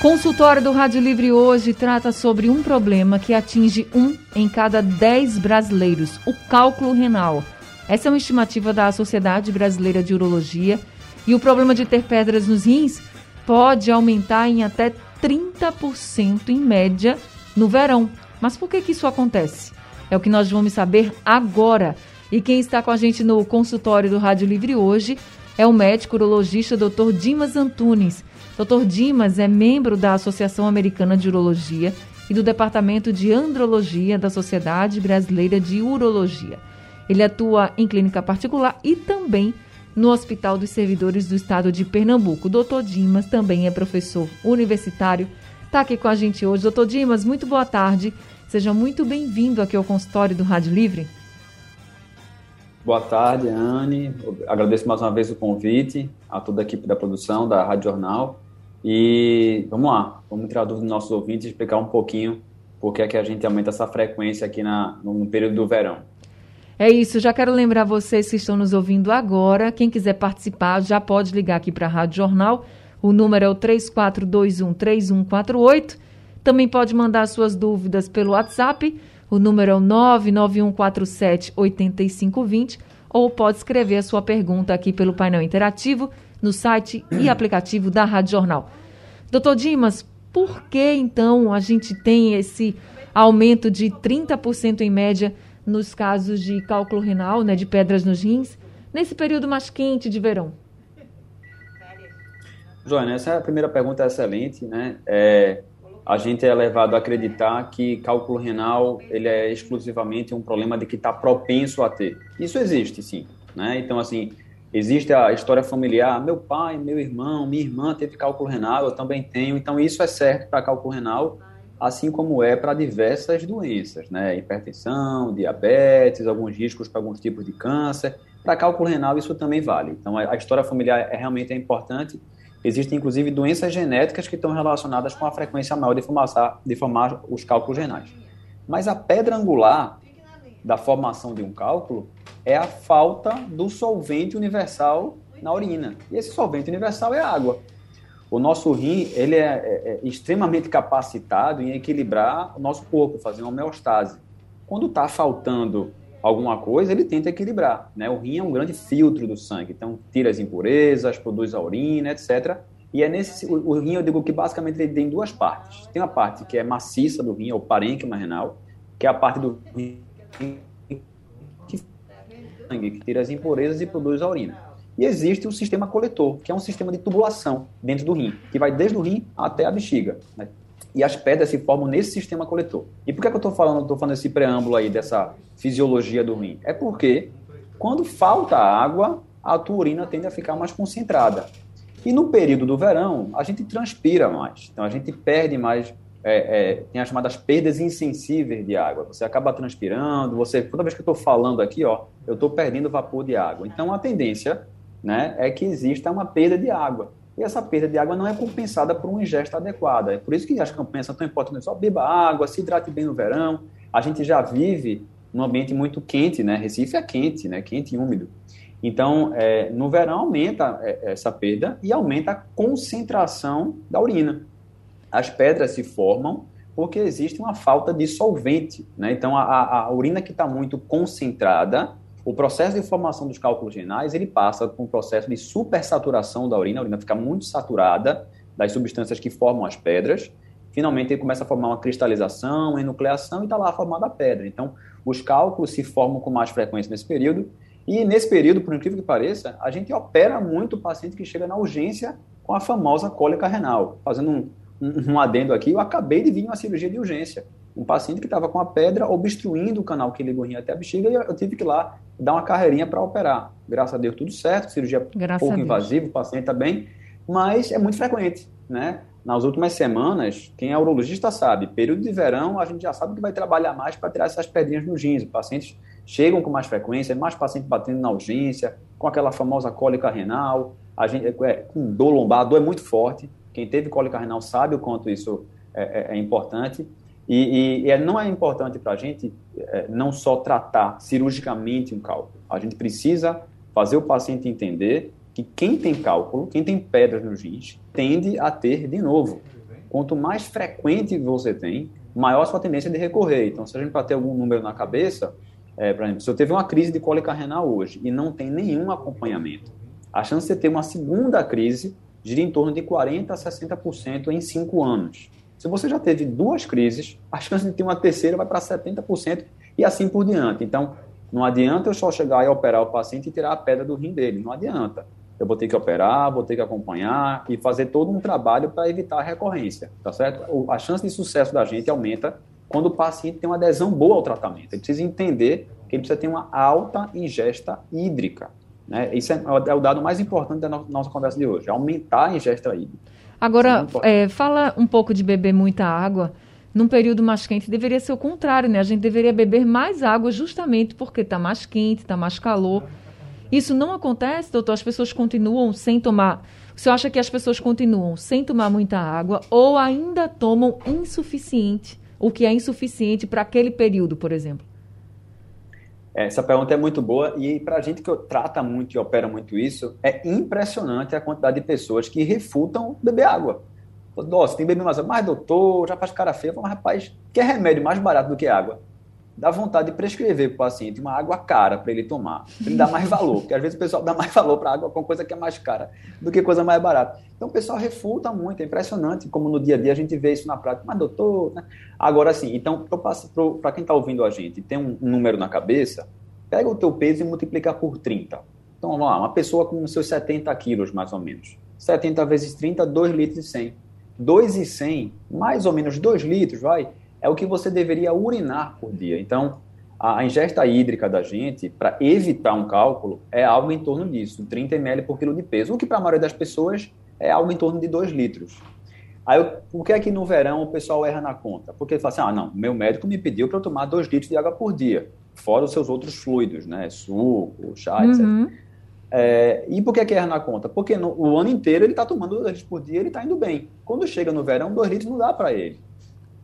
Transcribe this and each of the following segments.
Consultório do Rádio Livre hoje trata sobre um problema que atinge um em cada dez brasileiros, o cálculo renal. Essa é uma estimativa da Sociedade Brasileira de Urologia e o problema de ter pedras nos rins pode aumentar em até 30% em média no verão. Mas por que, que isso acontece? É o que nós vamos saber agora. E quem está com a gente no consultório do Rádio Livre hoje é o médico urologista Dr. Dimas Antunes. Dr. Dimas é membro da Associação Americana de Urologia e do Departamento de Andrologia da Sociedade Brasileira de Urologia. Ele atua em clínica particular e também no Hospital dos Servidores do Estado de Pernambuco. Dr. Dimas também é professor universitário. Está aqui com a gente hoje. Doutor Dimas, muito boa tarde. Seja muito bem-vindo aqui ao consultório do Rádio Livre. Boa tarde, Anne. Agradeço mais uma vez o convite a toda a equipe da produção da Rádio Jornal e vamos lá, vamos tirar dúvida dos nossos ouvintes e explicar um pouquinho por que é que a gente aumenta essa frequência aqui na, no período do verão. É isso, já quero lembrar vocês que estão nos ouvindo agora, quem quiser participar já pode ligar aqui para a Rádio Jornal, o número é o 34213148, também pode mandar suas dúvidas pelo WhatsApp, o número é o 991478520, ou pode escrever a sua pergunta aqui pelo painel interativo no site e aplicativo da Rádio Jornal. Doutor Dimas, por que então a gente tem esse aumento de 30% em média nos casos de cálculo renal, né, de pedras nos rins, nesse período mais quente de verão? Joana, essa primeira pergunta é excelente, né? É, a gente é levado a acreditar que cálculo renal ele é exclusivamente um problema de que está propenso a ter. Isso existe, sim, né? Então, assim, Existe a história familiar, meu pai, meu irmão, minha irmã teve cálculo renal, eu também tenho. Então, isso é certo para cálculo renal, assim como é para diversas doenças, né? Hipertensão, diabetes, alguns riscos para alguns tipos de câncer. Para cálculo renal, isso também vale. Então, a história familiar é realmente é importante. Existem, inclusive, doenças genéticas que estão relacionadas com a frequência maior de formar, de formar os cálculos renais. Mas a pedra angular da formação de um cálculo é a falta do solvente universal na urina. E esse solvente universal é a água. O nosso rim ele é, é, é extremamente capacitado em equilibrar o nosso corpo, fazer uma homeostase. Quando está faltando alguma coisa, ele tenta equilibrar. Né? O rim é um grande filtro do sangue, então tira as impurezas, produz a urina, etc. E é nesse o, o rim eu digo que basicamente ele tem duas partes. Tem uma parte que é maciça do rim, é o parênquima renal, que é a parte do rim sangue, que tira as impurezas e produz a urina. E existe o sistema coletor, que é um sistema de tubulação dentro do rim, que vai desde o rim até a bexiga. Né? E as pedras se formam nesse sistema coletor. E por que, é que eu estou falando, estou falando esse preâmbulo aí dessa fisiologia do rim? É porque quando falta água, a tua urina tende a ficar mais concentrada. E no período do verão, a gente transpira mais. Então a gente perde mais é, é, tem as chamadas perdas insensíveis de água. Você acaba transpirando, você toda vez que eu estou falando aqui, ó, eu estou perdendo vapor de água. Então a tendência, né, é que exista uma perda de água. E essa perda de água não é compensada por uma ingesta adequada. É por isso que as campanhas são tão importantes. Só beba água, se hidrate bem no verão. A gente já vive num ambiente muito quente, né? Recife é quente, né? Quente e úmido. Então, é, no verão aumenta é, essa perda e aumenta a concentração da urina as pedras se formam porque existe uma falta de solvente. Né? Então, a, a urina que está muito concentrada, o processo de formação dos cálculos renais, ele passa por um processo de supersaturação da urina, a urina fica muito saturada das substâncias que formam as pedras, finalmente ele começa a formar uma cristalização, uma enucleação e está lá formada a pedra. Então, os cálculos se formam com mais frequência nesse período, e nesse período, por incrível que pareça, a gente opera muito o paciente que chega na urgência com a famosa cólica renal, fazendo um, um adendo aqui, eu acabei de vir uma cirurgia de urgência. Um paciente que estava com a pedra obstruindo o canal que liga o rim até a bexiga e eu tive que ir lá dar uma carreirinha para operar. Graças a Deus tudo certo, cirurgia Graças pouco invasiva, o paciente está bem, mas é muito frequente, né? Nas últimas semanas, quem é urologista sabe, período de verão a gente já sabe que vai trabalhar mais para tirar essas pedrinhas nos rins. Os pacientes chegam com mais frequência, mais paciente batendo na urgência, com aquela famosa cólica renal, a gente, é, com dor lombar, a dor é muito forte. Quem teve cólica renal sabe o quanto isso é, é, é importante. E, e, e, é, não é importante para a gente é, não só tratar cirurgicamente um cálculo. A gente precisa fazer o paciente entender que quem tem cálculo, quem tem pedras nos rins, tende a ter de novo. Quanto mais frequente você tem, maior a sua tendência de recorrer. Então, se a gente para ter algum número na cabeça, é, por exemplo, se eu teve uma crise de cólica renal hoje e não tem nenhum acompanhamento, a chance de ter uma segunda crise gira em torno de 40% a 60% em 5 anos. Se você já teve duas crises, a chance de ter uma terceira vai para 70% e assim por diante. Então, não adianta eu só chegar e operar o paciente e tirar a pedra do rim dele. Não adianta. Eu vou ter que operar, vou ter que acompanhar e fazer todo um trabalho para evitar a recorrência, tá certo? A chance de sucesso da gente aumenta quando o paciente tem uma adesão boa ao tratamento. Ele precisa entender que ele precisa ter uma alta ingesta hídrica. Né? Isso é, é o dado mais importante da nossa conversa de hoje, aumentar a ingesta hídrica. Agora, é, é, fala um pouco de beber muita água. Num período mais quente, deveria ser o contrário, né? A gente deveria beber mais água justamente porque está mais quente, está mais calor. Isso não acontece, doutor? As pessoas continuam sem tomar. O senhor acha que as pessoas continuam sem tomar muita água ou ainda tomam insuficiente, o que é insuficiente para aquele período, por exemplo? Essa pergunta é muito boa e para a gente que trata muito e opera muito isso, é impressionante a quantidade de pessoas que refutam beber água. Nossa, tem beber mais água. Mas, doutor, já faz cara feia. Mas, rapaz, que é remédio mais barato do que água? Dá vontade de prescrever para o paciente uma água cara para ele tomar. Pra ele dá mais valor. Porque às vezes o pessoal dá mais valor para água com coisa que é mais cara do que coisa mais barata. Então o pessoal refuta muito. É impressionante como no dia a dia a gente vê isso na prática. Mas, doutor. Né? Agora sim, então, para quem está ouvindo a gente tem um, número na cabeça, pega o teu peso e multiplica por 30. Então, vamos lá, uma pessoa com seus 70 quilos, mais ou menos. 70 vezes 30, 2 litros e 100. 2,100, mais ou menos 2 litros, vai, é o que você deveria urinar por dia. Então, a ingesta hídrica da gente, para evitar um cálculo, é algo em torno disso, 30 ml por quilo de peso, o que para a maioria das pessoas é algo em torno de 2 litros. Aí, por que é que no verão o pessoal erra na conta? Porque ele fala assim, ah, não, meu médico me pediu para eu tomar 2 litros de água por dia, fora os seus outros fluidos, né, suco, chá, uhum. etc. É, e por que, que erra na conta? Porque no, o ano inteiro ele está tomando 2 litros por dia, ele está indo bem. Quando chega no verão, 2 litros não dá para ele.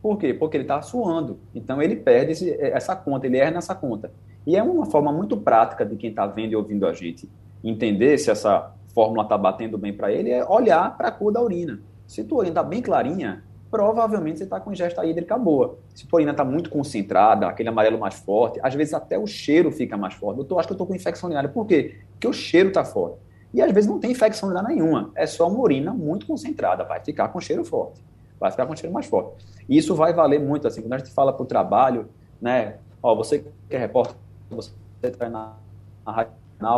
Por quê? Porque ele está suando. Então ele perde esse, essa conta, ele erra nessa conta. E é uma forma muito prática de quem está vendo e ouvindo a gente entender se essa fórmula está batendo bem para ele, é olhar para a cor da urina. Se tua urina está bem clarinha, provavelmente você está com ingesta hídrica boa. Se tua urina está muito concentrada, aquele amarelo mais forte, às vezes até o cheiro fica mais forte. Eu tô, acho que eu estou com infecção urinária. Por quê? Porque o cheiro está forte. E às vezes não tem infecção urinária nenhuma. É só uma urina muito concentrada. Vai ficar com cheiro forte. Vai ficar com cheiro mais forte. E isso vai valer muito, assim, quando a gente fala para o trabalho, né? Ó, você que é repórter, você está na, na rádio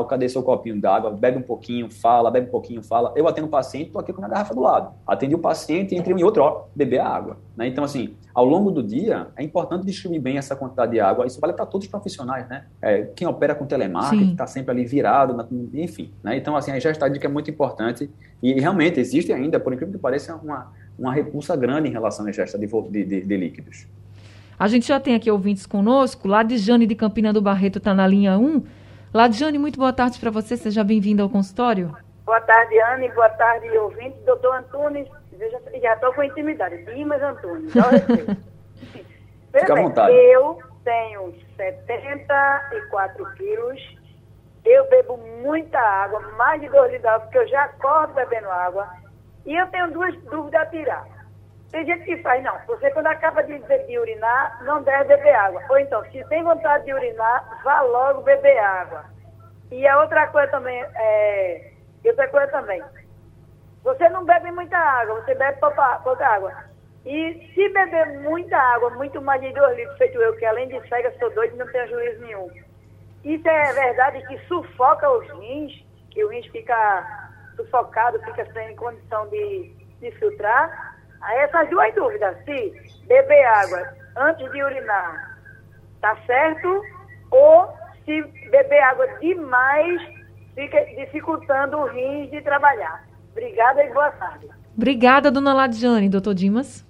cadê seu copinho d'água? Bebe um pouquinho, fala, bebe um pouquinho, fala. Eu atendo o paciente, estou aqui com a garrafa do lado. Atendi o paciente, entre um e outro, ó, beber a água. Né? Então, assim, ao longo do dia, é importante distribuir bem essa quantidade de água. Isso vale para todos os profissionais, né? É, quem opera com telemarketing, está sempre ali virado, na, enfim. Né? Então, assim, a ingestão é muito importante e, e, realmente existe ainda, por incrível que pareça, uma, uma repulsa grande em relação à ingesta de, de, de, de líquidos. A gente já tem aqui ouvintes conosco, lá de Jane de Campina do Barreto está na linha 1. Ladiane, muito boa tarde para você. Seja bem-vinda ao consultório. Boa tarde, Anne. Boa tarde, ouvinte. Doutor Antunes, eu já estou com intimidade. Dimas Antunes, Fica à vontade. Eu tenho 74 quilos. Eu bebo muita água, mais de 2 litros porque eu já acordo bebendo água. E eu tenho duas dúvidas a tirar. Tem gente que faz, não, você quando acaba de, de, urinar, não deve beber água. Ou então, se tem vontade de urinar, vá logo beber água. E a outra coisa também, é, outra coisa também, você não bebe muita água, você bebe pouca, pouca água. E se beber muita água, muito mais de dois litros, feito eu, que além de cega, sou doido e não tenho juízo nenhum. Isso é verdade que sufoca os rins, que o rins fica sufocado, fica sem condição de, de filtrar. Aí essas duas dúvidas, se beber água antes de urinar tá certo, ou se beber água demais fica dificultando o rins de trabalhar. Obrigada e boa tarde. Obrigada, dona Ladiane. Doutor Dimas?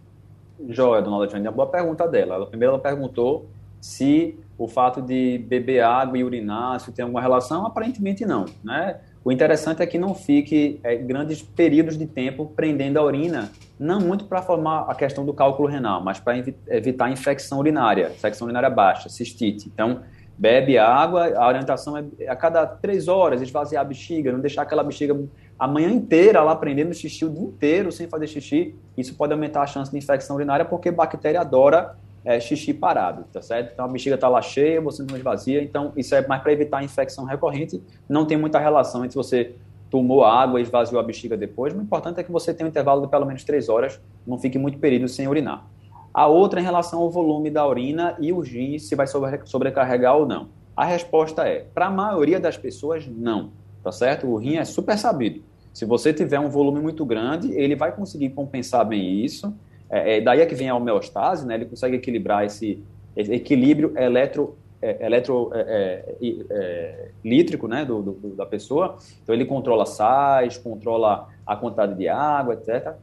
Joia, dona Ladiane. A boa pergunta dela. Ela, primeiro ela perguntou se o fato de beber água e urinar, se tem alguma relação, aparentemente não, né? O interessante é que não fique é, grandes períodos de tempo prendendo a urina, não muito para formar a questão do cálculo renal, mas para evitar infecção urinária, infecção urinária baixa, cistite. Então, bebe água, a orientação é a cada três horas esvaziar a bexiga, não deixar aquela bexiga a manhã inteira lá prendendo xixi o dia inteiro sem fazer xixi. Isso pode aumentar a chance de infecção urinária porque bactéria adora é, xixi parado, tá certo? Então a bexiga está lá cheia, você não esvazia, então isso é mais para evitar infecção recorrente, não tem muita relação entre você tomou água e esvaziou a bexiga depois, o importante é que você tenha um intervalo de pelo menos três horas, não fique muito período sem urinar. A outra em relação ao volume da urina e o rim, se vai sobrecarregar ou não. A resposta é, para a maioria das pessoas, não, tá certo? O rim é super sabido. Se você tiver um volume muito grande, ele vai conseguir compensar bem isso, é, é, daí é que vem a homeostase, né? Ele consegue equilibrar esse, esse equilíbrio eletro, é, eletro é, é, é, lítrico, né, do, do, da pessoa. Então ele controla sais, controla a quantidade de água, etc.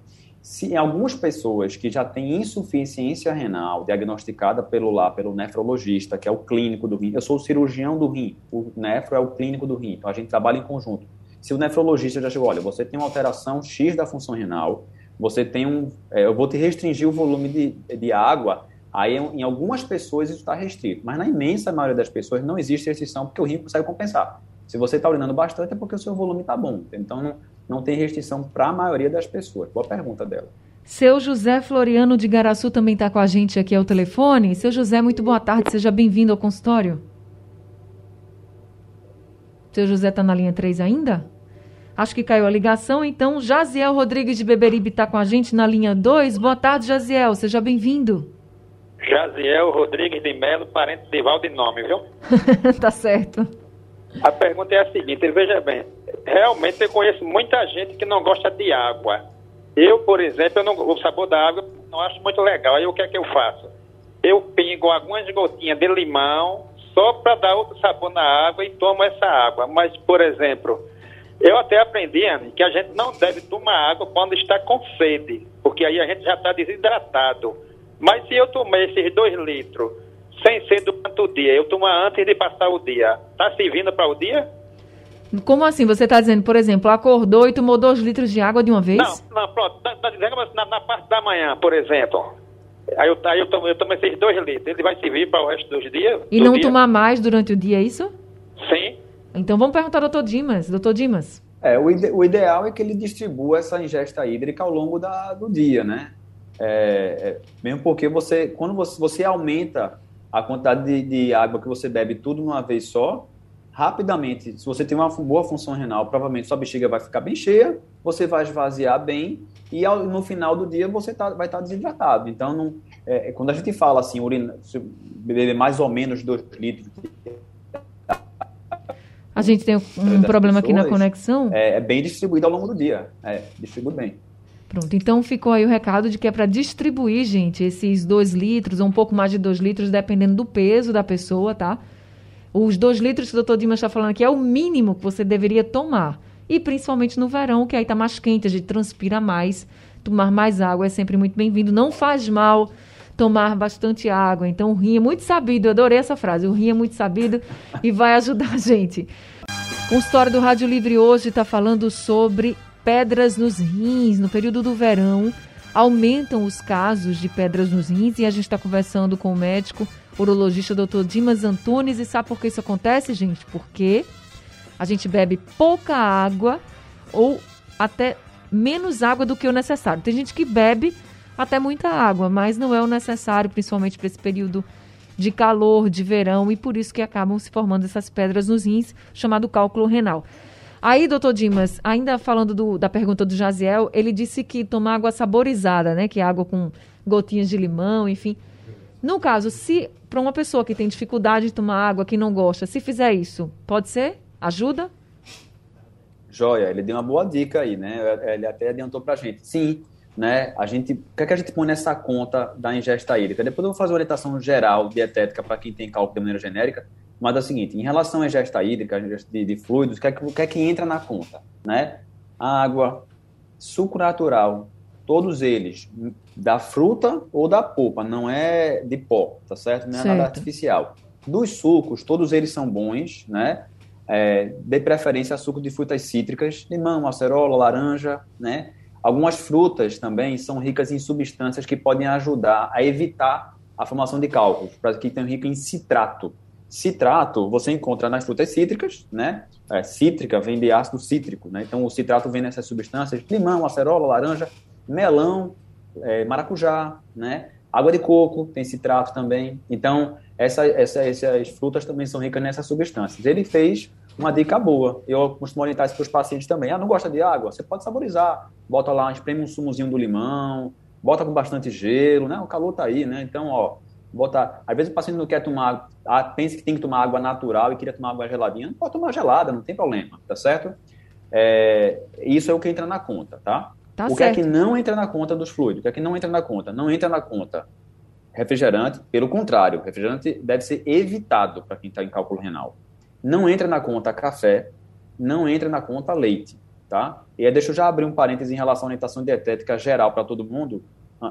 Se em algumas pessoas que já têm insuficiência renal diagnosticada pelo lá pelo nefrologista, que é o clínico do rim, eu sou o cirurgião do rim, o nefro é o clínico do rim, então a gente trabalha em conjunto. Se o nefrologista já chegou, olha, você tem uma alteração X da função renal, você tem um. É, eu vou te restringir o volume de, de água. Aí, em algumas pessoas, isso está restrito. Mas na imensa maioria das pessoas não existe restrição porque o rim consegue compensar. Se você está urinando bastante, é porque o seu volume está bom. Então, não, não tem restrição para a maioria das pessoas. Boa pergunta dela. Seu José Floriano de Garaçu também está com a gente aqui ao telefone. Seu José, muito boa tarde. Seja bem-vindo ao consultório. Seu José está na linha 3 ainda? Acho que caiu a ligação, então Jaziel Rodrigues de Beberibe está com a gente na linha 2. Boa tarde, Jaziel, seja bem-vindo. Jaziel Rodrigues de Melo, parente de Valdinome, viu? tá certo. A pergunta é a seguinte, veja bem, realmente eu conheço muita gente que não gosta de água. Eu, por exemplo, eu não, o sabor da água não acho muito legal. Aí o que é que eu faço? Eu pingo algumas gotinhas de limão só para dar outro sabor na água e tomo essa água. Mas, por exemplo, eu até aprendi, Anne, que a gente não deve tomar água quando está com sede, porque aí a gente já está desidratado. Mas se eu tomei esses dois litros sem ser durante o dia, eu tomo antes de passar o dia, está servindo para o dia? Como assim? Você está dizendo, por exemplo, acordou e tomou dois litros de água de uma vez? Não, não pronto. Está tá dizendo na, na, parte da manhã, por exemplo. Aí eu, aí eu, tomo, eu tomo esses dois litros. Ele vai servir para o resto dos dias? E do não dia? tomar mais durante o dia, é isso? Sim. Então vamos perguntar ao doutor Dimas. Doutor Dimas. É, o, ide o, ideal é que ele distribua essa ingesta hídrica ao longo da, do dia, né? É, é, mesmo porque você, quando você, você aumenta a quantidade de, de, água que você bebe tudo uma vez só, rapidamente, se você tem uma boa função renal, provavelmente sua bexiga vai ficar bem cheia, você vai esvaziar bem e ao, no final do dia você tá, vai estar tá desidratado. Então, não, é, quando a gente fala assim, urina, beber mais ou menos 2 litros a gente tem um problema aqui na conexão. É, é, bem distribuído ao longo do dia. É, distribui bem. Pronto, então ficou aí o recado de que é para distribuir, gente, esses dois litros, ou um pouco mais de dois litros, dependendo do peso da pessoa, tá? Os dois litros que o doutor Dimas está falando aqui é o mínimo que você deveria tomar. E principalmente no verão, que aí está mais quente, a gente transpira mais. Tomar mais água é sempre muito bem-vindo. Não faz mal tomar bastante água. Então, o rim é muito sabido. Eu adorei essa frase. O rim é muito sabido e vai ajudar a gente. O História do Rádio Livre hoje está falando sobre pedras nos rins. No período do verão, aumentam os casos de pedras nos rins e a gente está conversando com o médico urologista Dr. Dimas Antunes. E sabe por que isso acontece, gente? Porque a gente bebe pouca água ou até menos água do que o necessário. Tem gente que bebe até muita água, mas não é o necessário, principalmente para esse período de calor, de verão, e por isso que acabam se formando essas pedras nos rins, chamado cálculo renal. Aí, doutor Dimas, ainda falando do, da pergunta do Jaziel, ele disse que tomar água saborizada, né, que é água com gotinhas de limão, enfim. No caso, se para uma pessoa que tem dificuldade de tomar água, que não gosta, se fizer isso, pode ser? Ajuda? Joia, ele deu uma boa dica aí, né? Ele até adiantou para gente. Sim, né? A gente, o que, é que a gente põe nessa conta da ingesta hídrica? Depois eu vou fazer uma orientação geral, dietética, para quem tem cálculo de maneira genérica, mas é o seguinte, em relação à ingesta hídrica, de, de fluidos, o que, é que, o que é que entra na conta? Né? Água, suco natural, todos eles da fruta ou da polpa, não é de pó, tá certo? Não é Certo. nada artificial. Dos sucos, todos eles são bons, né? É, de preferência suco de frutas cítricas, limão, acerola, laranja, né? Algumas frutas também são ricas em substâncias que podem ajudar a evitar a formação de cálculos, para que tenham rico em citrato. Citrato você encontra nas frutas cítricas, né? É, cítrica vem de ácido cítrico, né? Então o citrato vem nessas substâncias: limão, acerola, laranja, melão, é, maracujá, né? Água de coco tem citrato também. Então essa, essa, essas frutas também são ricas nessas substâncias. Ele fez uma dica boa. Eu costumo orientar isso para os pacientes também. Ah, não gosta de água? Você pode saborizar. Bota lá, espreme um sumozinho do limão, bota com bastante gelo, né? O calor tá aí, né? Então, ó, bota. Às vezes o paciente não quer tomar, ah, pensa que tem que tomar água natural e queria tomar água geladinha. Pode tomar gelada, não tem problema, tá certo? É, isso é o que entra na conta, tá? Tá o que certo. é que não entra na conta dos fluidos? O que é que não entra na conta? Não entra na conta refrigerante, pelo contrário, refrigerante deve ser evitado para quem está em cálculo renal. Não entra na conta café, não entra na conta leite, tá? E aí deixa eu já abrir um parêntese em relação à orientação dietética geral para todo mundo,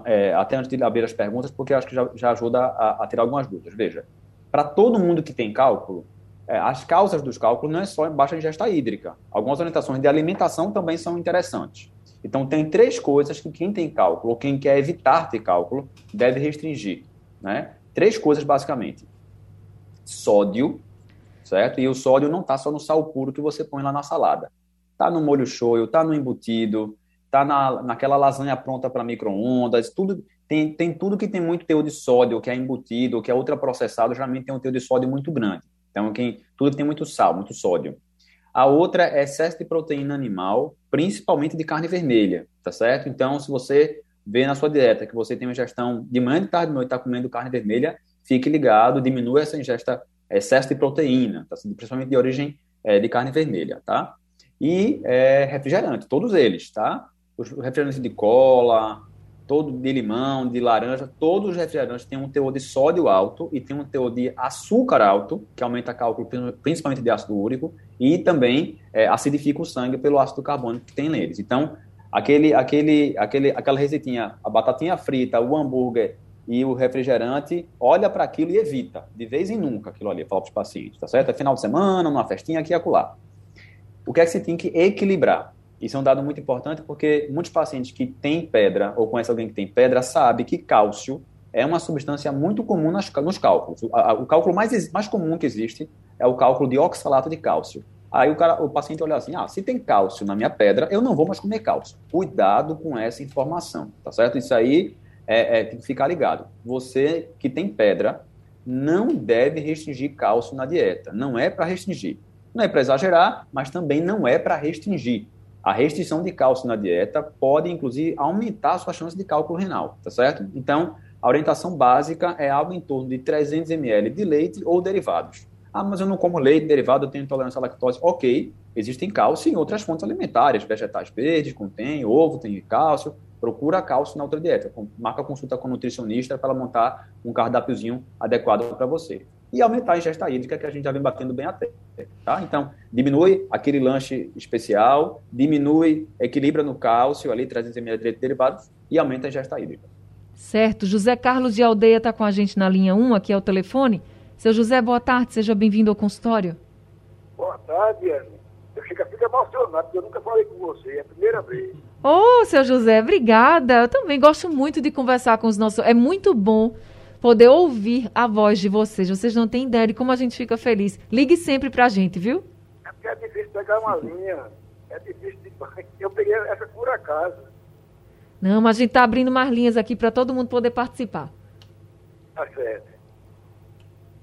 é, até antes de abrir as perguntas, porque acho que já, já ajuda a, a tirar algumas dúvidas. Veja, para todo mundo que tem cálculo, é, as causas dos cálculos não é só baixa ingesta hídrica. Algumas orientações de alimentação também são interessantes. Então, tem três coisas que quem tem cálculo, ou quem quer evitar ter cálculo, deve restringir. Né? Três coisas, basicamente. Sódio, certo? E o sódio não está só no sal puro que você põe lá na salada. Está no molho shoyu, está no embutido, está na, naquela lasanha pronta para micro-ondas, tudo, tem, tem tudo que tem muito teor de sódio, que é embutido, que é ultraprocessado, geralmente tem um teor de sódio muito grande. Então, quem, tudo que tem muito sal, muito sódio. A outra é excesso de proteína animal, principalmente de carne vermelha, tá certo? Então, se você vê na sua dieta que você tem uma ingestão de manhã, de tarde, de noite, está comendo carne vermelha, fique ligado, diminua essa ingesta, excesso de proteína, tá? principalmente de origem é, de carne vermelha, tá? E é, refrigerante, todos eles, tá? Os refrigerantes de cola, todo de limão, de laranja, todos os refrigerantes têm um teor de sódio alto e tem um teor de açúcar alto, que aumenta cálculo principalmente de ácido úrico, e também é, acidifica o sangue pelo ácido carbônico que tem neles. Então, aquele, aquele, aquele, aquela receitinha, a batatinha frita, o hambúrguer e o refrigerante, olha para aquilo e evita, de vez em nunca, aquilo ali, para os pacientes, tá certo? É final de semana, numa festinha aqui e acolá. O que é que você tem que equilibrar? Isso é um dado muito importante porque muitos pacientes que têm pedra ou conhecem alguém que tem pedra sabe que cálcio é uma substância muito comum nas, nos cálculos. O, a, o cálculo mais, mais comum que existe é o cálculo de oxalato de cálcio. Aí o, cara, o paciente olha assim, ah, se tem cálcio na minha pedra, eu não vou mais comer cálcio. Cuidado com essa informação, tá certo? Isso aí é, é, tem que ficar ligado. Você que tem pedra não deve restringir cálcio na dieta. Não é para restringir. Não é para exagerar, mas também não é para restringir. A restrição de cálcio na dieta pode, inclusive, aumentar a sua chance de cálculo renal, tá certo? Então, a orientação básica é algo em torno de 300 ml de leite ou derivados. Ah, mas eu não como leite derivado, eu tenho intolerância à lactose. Ok, existem cálcio em outras fontes alimentares, vegetais verdes contém, ovo tem cálcio. Procura cálcio na outra dieta. Marca consulta com o nutricionista para ela montar um cardápiozinho adequado para você. E aumentar a ingesta hídrica, que a gente já vem batendo bem até. Tá? Então, diminui aquele lanche especial, diminui, equilibra no cálcio, ali, 300 ml de derivados, e aumenta a ingesta hídrica. Certo. José Carlos de Aldeia está com a gente na linha 1, aqui é o telefone. Seu José, boa tarde, seja bem-vindo ao consultório. Boa tarde, Ana. Eu fico, fico emocionado, porque eu nunca falei com você, é a primeira vez. Ô, oh, seu José, obrigada. Eu também gosto muito de conversar com os nossos. É muito bom poder ouvir a voz de vocês. Vocês não têm ideia de como a gente fica feliz. Ligue sempre pra gente, viu? É porque é difícil pegar uma linha. É difícil demais. Eu peguei essa por acaso. Não, mas a gente tá abrindo mais linhas aqui para todo mundo poder participar. Tá certo.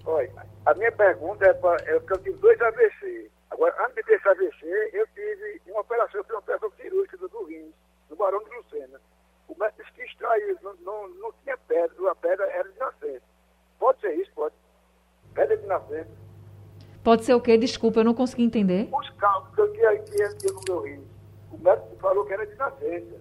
Olha, a minha pergunta é, pra, é porque eu tive dois AVC. Agora, antes de AVC, eu tive uma operação, eu fiz uma operação cirúrgica do rins, no Barão de Lucena. O médico disse que extraiu, não, não, não tinha pedra, a pedra era de nascença. Pode ser isso, pode. Pedra de nascença. Pode ser o quê? Desculpa, eu não consegui entender. Os cálculos que eu tinha, tinha no meu rins. O médico falou que era de nascença.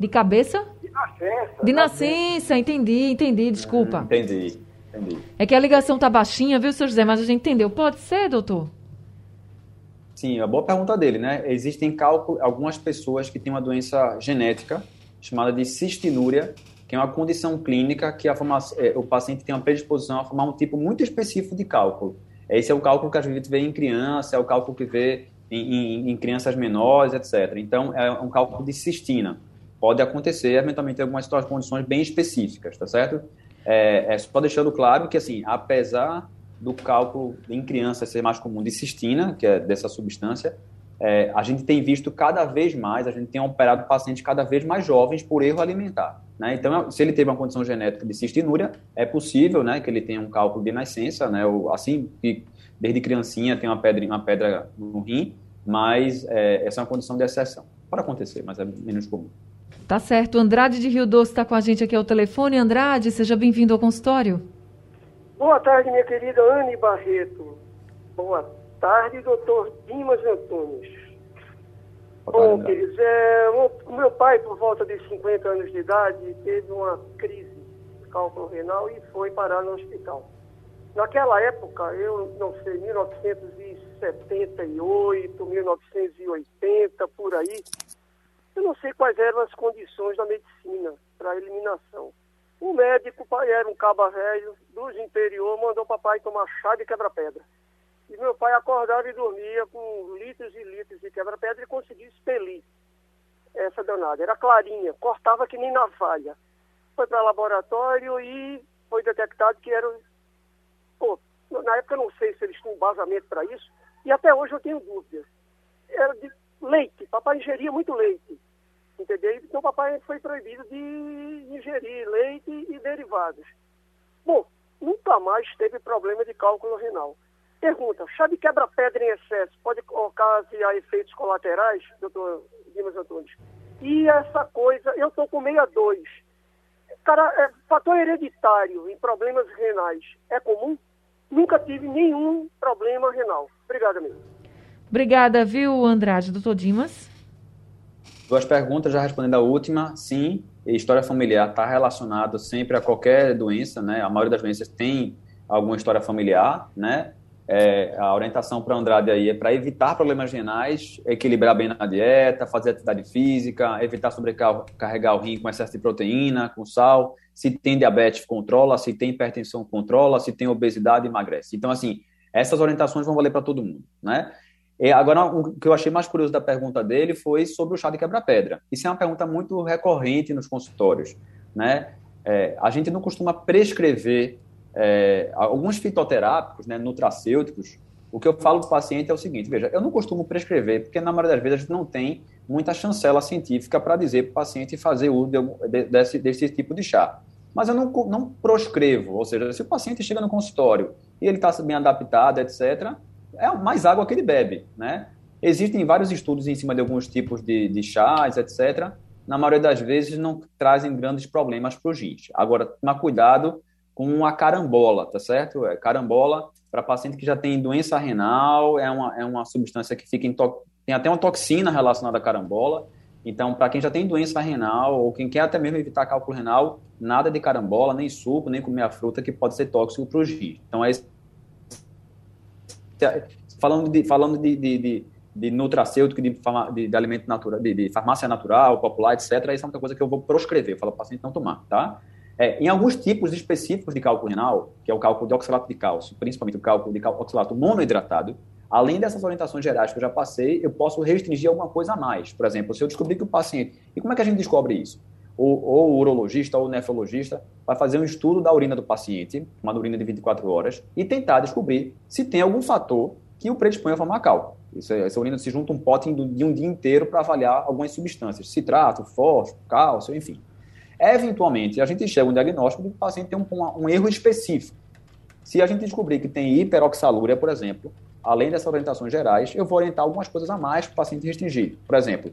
De cabeça? De nascença. De nascença, entendi, entendi, desculpa. Hum, entendi, entendi. É que a ligação tá baixinha, viu, seu José? Mas a gente entendeu. Pode ser, doutor? Sim, a boa pergunta dele, né? Existem cálculo, algumas pessoas que têm uma doença genética chamada de cistinúria, que é uma condição clínica que a é, o paciente tem uma predisposição a formar um tipo muito específico de cálculo. Esse é o cálculo que a gente vê em criança, é o cálculo que vê em, em, em crianças menores, etc. Então, é um cálculo de cistina. Pode acontecer, eventualmente, em algumas condições bem específicas, tá certo? É, é só deixando claro que, assim, apesar do cálculo em crianças ser mais comum de cistina, que é dessa substância, é, a gente tem visto cada vez mais, a gente tem operado pacientes cada vez mais jovens por erro alimentar. Né? Então, se ele teve uma condição genética de cistinúria, é possível né, que ele tenha um cálculo de nascença, né, ou, assim que desde criancinha tem uma pedra, uma pedra no rim, mas é, essa é uma condição de exceção. Pode acontecer, mas é menos comum. Tá certo. Andrade de Rio Doce está com a gente aqui ao telefone. Andrade, seja bem-vindo ao consultório. Boa tarde, minha querida Anne Barreto. Boa tarde, doutor Dimas Antunes. Bom, queridos, é, o meu pai, por volta de 50 anos de idade, teve uma crise de cálculo renal e foi parar no hospital. Naquela época, eu não sei, 1978, 1980, por aí, eu não sei quais eram as condições da medicina para a eliminação. O médico, pai era um caba velho, dos interior, mandou papai tomar chá de quebra-pedra. E meu pai acordava e dormia com litros e litros de quebra-pedra e conseguia expelir essa danada. Era clarinha, cortava que nem navalha. Foi para laboratório e foi detectado que era. Pô, na época eu não sei se eles tinham embasamento para isso, e até hoje eu tenho dúvidas. Era de leite, papai ingeria muito leite. Entendeu? Então papai foi proibido de ingerir leite e derivados. Bom, nunca mais teve problema de cálculo renal. Pergunta, chá de quebra-pedra em excesso pode ocasionar efeitos colaterais, doutor Dimas Antunes? E essa coisa, eu estou com 62. Cara, é, fator hereditário em problemas renais é comum? Nunca tive nenhum problema renal. Obrigada, amigo. Obrigada, viu, Andrade? Doutor Dimas? Duas perguntas, já respondendo a última, sim, história familiar está relacionado sempre a qualquer doença, né? A maioria das doenças tem alguma história familiar, né? É, a orientação para Andrade aí é para evitar problemas renais, equilibrar bem na dieta, fazer atividade física, evitar sobrecarregar o rim com excesso de proteína, com sal. Se tem diabetes, controla. Se tem hipertensão, controla. Se tem obesidade, emagrece. Então, assim, essas orientações vão valer para todo mundo, né? E agora, o que eu achei mais curioso da pergunta dele foi sobre o chá de quebra-pedra. Isso é uma pergunta muito recorrente nos consultórios, né? É, a gente não costuma prescrever é, alguns fitoterápicos, né, nutracêuticos, o que eu falo para o paciente é o seguinte: veja, eu não costumo prescrever, porque na maioria das vezes a gente não tem muita chancela científica para dizer para o paciente fazer uso de, desse, desse tipo de chá. Mas eu não, não proscrevo, ou seja, se o paciente chega no consultório e ele está bem adaptado, etc., é mais água que ele bebe, né? Existem vários estudos em cima de alguns tipos de, de chás, etc. Na maioria das vezes não trazem grandes problemas para o rins. Agora, tomar cuidado com a carambola, tá certo? É, carambola, para paciente que já tem doença renal, é uma, é uma substância que fica tem até uma toxina relacionada à carambola. Então, para quem já tem doença renal ou quem quer até mesmo evitar cálculo renal, nada de carambola, nem suco, nem comer a fruta que pode ser tóxico para os rins. Então, é falando de, falando de, de, de, de nutracêutico, de, de, de alimento natural, de, de farmácia natural, popular, etc., isso é uma coisa que eu vou proscrever, eu falo para o paciente não tomar, tá? É, em alguns tipos específicos de cálculo renal, que é o cálculo de oxalato de cálcio, principalmente o cálculo de oxalato monohidratado, além dessas orientações gerais que eu já passei, eu posso restringir alguma coisa a mais. Por exemplo, se eu descobrir que o paciente. E como é que a gente descobre isso? Ou, ou urologista ou nefrologista vai fazer um estudo da urina do paciente, uma urina de 24 horas, e tentar descobrir se tem algum fator que o predispõe a formar cálculo. Isso, essa urina se junta um pote de um dia inteiro para avaliar algumas substâncias, citrato, fósforo, cálcio, enfim. Eventualmente, a gente chega a um diagnóstico de que o paciente tem um, um, um erro específico. Se a gente descobrir que tem hiperoxalúria, por exemplo, além dessas orientações gerais, eu vou orientar algumas coisas a mais para o paciente restringir. Por exemplo,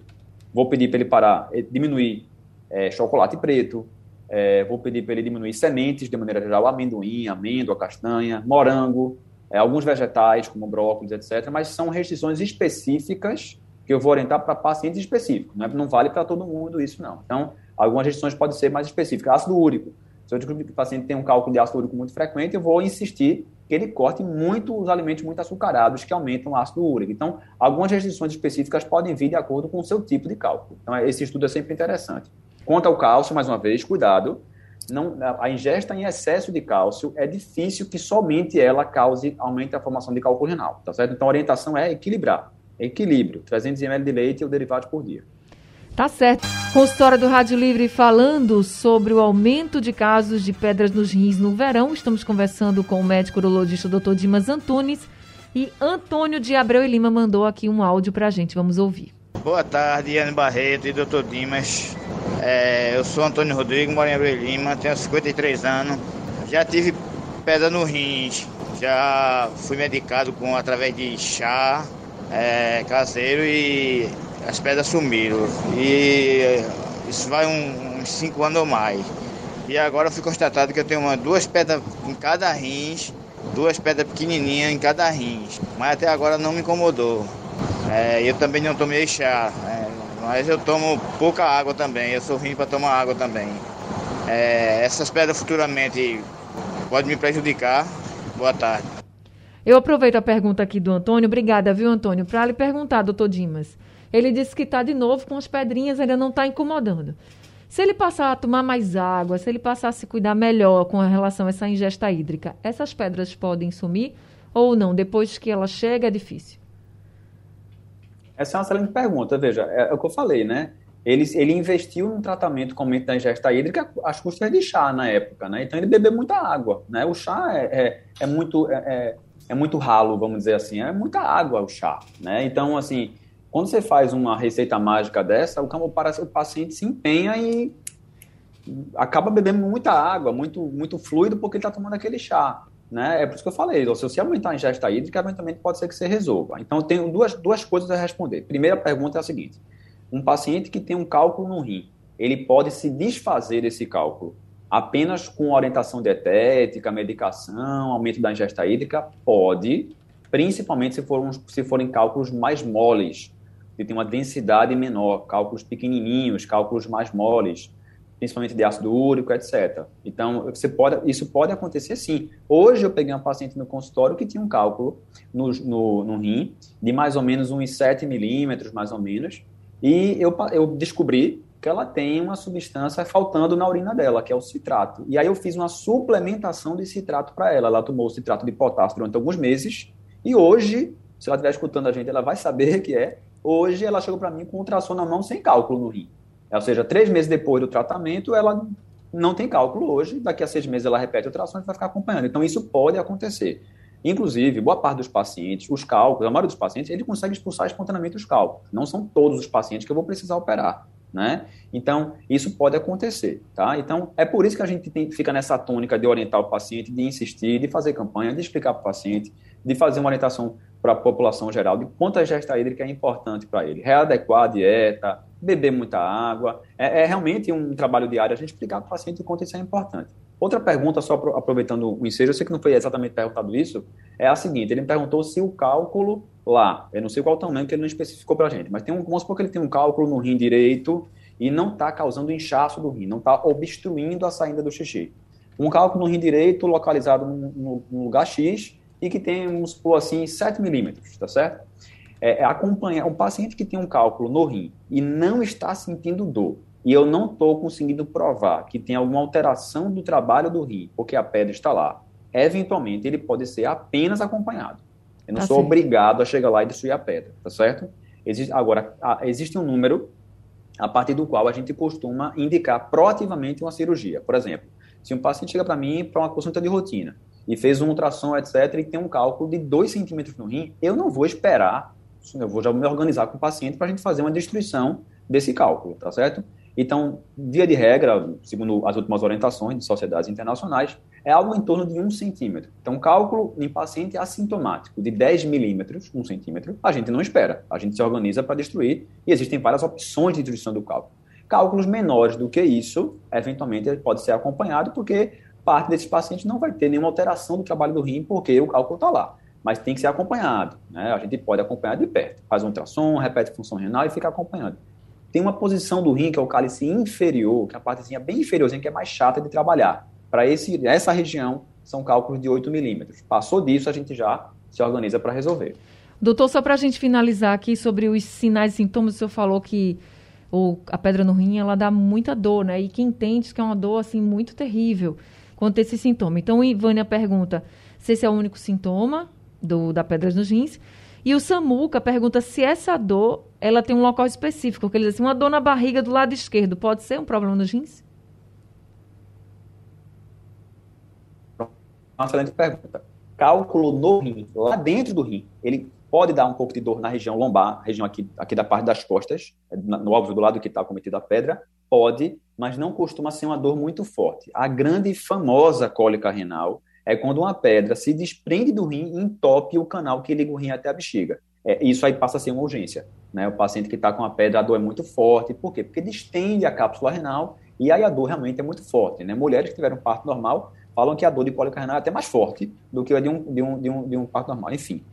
vou pedir para ele parar, eh, diminuir é, chocolate preto, é, vou pedir para ele diminuir sementes, de maneira geral, amendoim, amêndoa, castanha, morango, é, alguns vegetais, como brócolis, etc., mas são restrições específicas que eu vou orientar para pacientes específicos. Não, é, não vale para todo mundo isso, não. Então, Algumas restrições podem ser mais específicas. Ácido úrico. Se eu descobrir que o paciente tem um cálculo de ácido úrico muito frequente, eu vou insistir que ele corte muito os alimentos muito açucarados que aumentam o ácido úrico. Então, algumas restrições específicas podem vir de acordo com o seu tipo de cálculo. Então, esse estudo é sempre interessante. Quanto ao cálcio, mais uma vez, cuidado. Não, a ingesta em excesso de cálcio é difícil que somente ela cause aumento da formação de cálculo renal, tá certo? Então a orientação é equilibrar, equilíbrio, 300 ml de leite ou derivados por dia. Tá certo. Consultória do Rádio Livre falando sobre o aumento de casos de pedras nos rins no verão. Estamos conversando com o médico urologista Dr. Dimas Antunes e Antônio de Abreu e Lima mandou aqui um áudio pra gente. Vamos ouvir. Boa tarde, Iane Barreto e Dr. Dimas. É, eu sou Antônio Rodrigo, moro em Abreu Lima, tenho 53 anos. Já tive pedra no rins, já fui medicado com através de chá é, caseiro e as pedras sumiram. E isso vai um, uns 5 anos ou mais. E agora fui constatado que eu tenho uma, duas pedras em cada rins, duas pedras pequenininhas em cada rins. Mas até agora não me incomodou. É, eu também não tomei chá, é, mas eu tomo pouca água também. Eu sou ruim para tomar água também. É, essas pedras futuramente podem me prejudicar. Boa tarde. Eu aproveito a pergunta aqui do Antônio. Obrigada, viu, Antônio? Para lhe perguntar, doutor Dimas. Ele disse que está de novo com as pedrinhas, ainda não está incomodando. Se ele passar a tomar mais água, se ele passar a se cuidar melhor com relação a essa ingesta hídrica, essas pedras podem sumir ou não? Depois que ela chega, é difícil? Essa é uma excelente pergunta. Veja, é, é o que eu falei, né? Ele, ele investiu no tratamento com aumento da ingesta hídrica às custas de chá na época, né? Então ele bebeu muita água, né? O chá é, é, é muito é, é, é muito ralo, vamos dizer assim, é muita água o chá, né? Então assim, quando você faz uma receita mágica dessa, o paciente se empenha e acaba bebendo muita água, muito, muito fluido, porque ele está tomando aquele chá. Né? É por isso que eu falei, se você aumentar a ingesta hídrica, eventualmente pode ser que você resolva. Então, eu tenho duas, duas coisas a responder. Primeira pergunta é a seguinte: um paciente que tem um cálculo no rim, ele pode se desfazer desse cálculo apenas com orientação dietética, medicação, aumento da ingesta hídrica? Pode, principalmente se, for se forem cálculos mais moles, que tem uma densidade menor, cálculos pequenininhos, cálculos mais moles, principalmente de ácido úrico, etc. Então, você pode, isso pode acontecer sim. Hoje eu peguei uma paciente no consultório que tinha um cálculo no, no, no rim de mais ou menos uns 7 milímetros, mais ou menos, e eu, eu descobri que ela tem uma substância faltando na urina dela, que é o citrato. E aí eu fiz uma suplementação de citrato para ela. Ela tomou o citrato de potássio durante alguns meses, e hoje, se ela estiver escutando a gente, ela vai saber que é Hoje ela chegou para mim com ultrassom na mão sem cálculo no rim. Ou seja, três meses depois do tratamento, ela não tem cálculo hoje. Daqui a seis meses ela repete o ultrassom e vai ficar acompanhando. Então isso pode acontecer. Inclusive, boa parte dos pacientes, os cálculos, a maioria dos pacientes, ele consegue expulsar espontaneamente os cálculos. Não são todos os pacientes que eu vou precisar operar. Né? Então, isso pode acontecer, tá? Então, é por isso que a gente tem, fica nessa tônica de orientar o paciente, de insistir, de fazer campanha, de explicar para o paciente, de fazer uma orientação para a população geral de quanto a ingesta hídrica é importante para ele. Readequar a dieta, beber muita água. É, é, realmente um trabalho diário a gente explicar para o paciente o quanto isso é importante. Outra pergunta, só aproveitando o ensejo, eu sei que não foi exatamente perguntado isso, é a seguinte: ele me perguntou se o cálculo lá, eu não sei qual tamanho que ele não especificou para a gente, mas tem um, vamos supor que ele tem um cálculo no rim direito e não está causando inchaço do rim, não está obstruindo a saída do xixi. Um cálculo no rim direito localizado no, lugar X e que tem, vamos supor assim, 7 milímetros, tá certo? É, é acompanhar um paciente que tem um cálculo no rim e não está sentindo dor, e eu não estou conseguindo provar que tem alguma alteração do trabalho do rim, porque a pedra está lá, eventualmente ele pode ser apenas acompanhado. Eu não tá sou sim. obrigado a chegar lá e destruir a pedra, tá certo? Existe, agora, existe um número a partir do qual a gente costuma indicar proativamente uma cirurgia. Por exemplo, se um paciente chega para mim para uma consulta de rotina e fez um ultrassom, etc., e tem um cálculo de 2 centímetros no rim, eu não vou esperar, eu vou já me organizar com o paciente para a gente fazer uma destruição desse cálculo, tá certo? Então, via de regra, segundo as últimas orientações de sociedades internacionais, é algo em torno de 1 centímetro. Então, cálculo em paciente assintomático de 10 milímetros, 1 centímetro, a gente não espera. A gente se organiza para destruir e existem várias opções de destruição do cálculo. Cálculos menores do que isso, eventualmente, pode ser acompanhado, porque parte desses pacientes não vai ter nenhuma alteração do trabalho do rim, porque o cálculo está lá. Mas tem que ser acompanhado. Né? A gente pode acompanhar de perto. Faz um ultrassom, repete a função renal e fica acompanhando. Tem uma posição do rim, que é o cálice inferior, que é a partezinha bem inferiorzinha, que é mais chata de trabalhar. Para essa região, são cálculos de 8 milímetros. Passou disso, a gente já se organiza para resolver. Doutor, só para a gente finalizar aqui sobre os sinais e sintomas, o senhor falou que ou a pedra no rim, ela dá muita dor, né? E quem tem diz que é uma dor, assim, muito terrível quando tem esse sintoma. Então, Ivânia pergunta se esse é o único sintoma do, da pedra nos rins. E o Samuca pergunta se essa dor, ela tem um local específico, porque ele diz assim, uma dor na barriga do lado esquerdo, pode ser um problema nos rins? Uma excelente pergunta. Cálculo no rim, lá dentro do rim, ele pode dar um pouco de dor na região lombar, região aqui, aqui da parte das costas, no óbvio do lado que está cometido a pedra, pode, mas não costuma ser uma dor muito forte. A grande e famosa cólica renal é quando uma pedra se desprende do rim e entope o canal que liga o rim até a bexiga. É, isso aí passa a ser uma urgência. Né? O paciente que está com a pedra, a dor é muito forte. Por quê? Porque distende a cápsula renal e aí a dor realmente é muito forte. Né? Mulheres que tiveram parto normal falam que a dor de cólica renal é até mais forte do que a de um, de um, de um, de um parto normal. Enfim,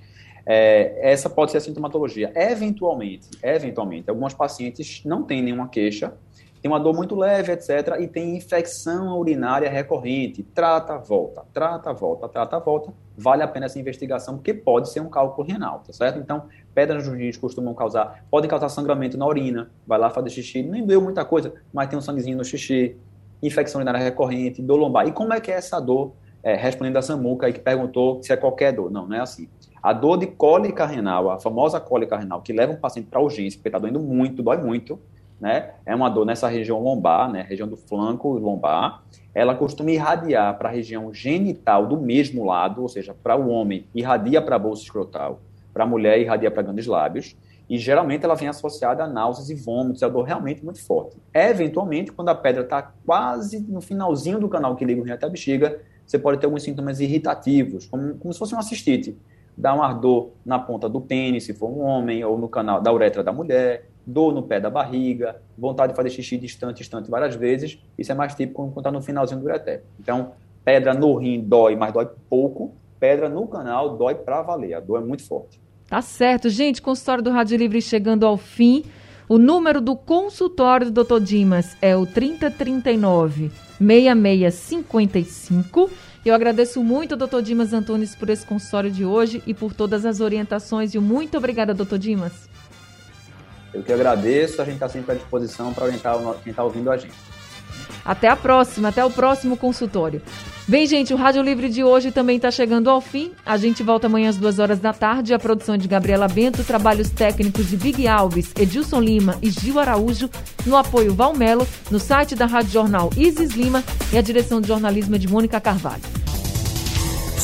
é, essa pode ser a sintomatologia. Eventualmente, eventualmente, alguns pacientes não têm nenhuma queixa, tem uma dor muito leve, etc., e tem infecção urinária recorrente. Trata, volta, trata, volta, trata, volta. Vale a pena essa investigação, porque pode ser um cálculo renal, tá certo? Então, pedras nos rins costumam causar, podem causar sangramento na urina, vai lá fazer xixi, nem doeu muita coisa, mas tem um sanguezinho no xixi, infecção urinária recorrente, dor lombar. E como é que é essa dor? É, respondendo a Samuca aí que perguntou se é qualquer dor. Não, não é assim. A dor de cólica renal, a famosa cólica renal, que leva um paciente para urgência, porque está doendo muito, dói muito, né? É uma dor nessa região lombar, né? Região do flanco lombar. Ela costuma irradiar para a região genital do mesmo lado, ou seja, para o homem irradia para a bolsa escrotal, para a mulher irradia para grandes lábios. E geralmente ela vem associada a náuseas e vômitos, é uma dor realmente muito forte. Eventualmente, quando a pedra está quase no finalzinho do canal que liga o rim até a bexiga, você pode ter alguns sintomas irritativos, como, como se fosse uma cistite. Dá um ardor na ponta do pênis, se for um homem, ou no canal da uretra da mulher, dor no pé da barriga, vontade de fazer xixi distante, distante várias vezes. Isso é mais típico quando está no finalzinho do ureter. Então, pedra no rim dói, mas dói pouco. Pedra no canal dói para valer. A dor é muito forte. Tá certo, gente. Consultório do Rádio Livre chegando ao fim. O número do consultório do Dr. Dimas é o 3039 6655. Eu agradeço muito, doutor Dimas Antunes, por esse consultório de hoje e por todas as orientações. E muito obrigada, doutor Dimas. Eu que agradeço, a gente está sempre à disposição para orientar quem está ouvindo a gente. Até a próxima, até o próximo consultório. Bem, gente, o Rádio Livre de hoje também está chegando ao fim. A gente volta amanhã às duas horas da tarde. A produção é de Gabriela Bento, trabalhos técnicos de Big Alves, Edilson Lima e Gil Araújo, no apoio Valmelo, no site da Rádio Jornal Isis Lima e a direção de jornalismo é de Mônica Carvalho.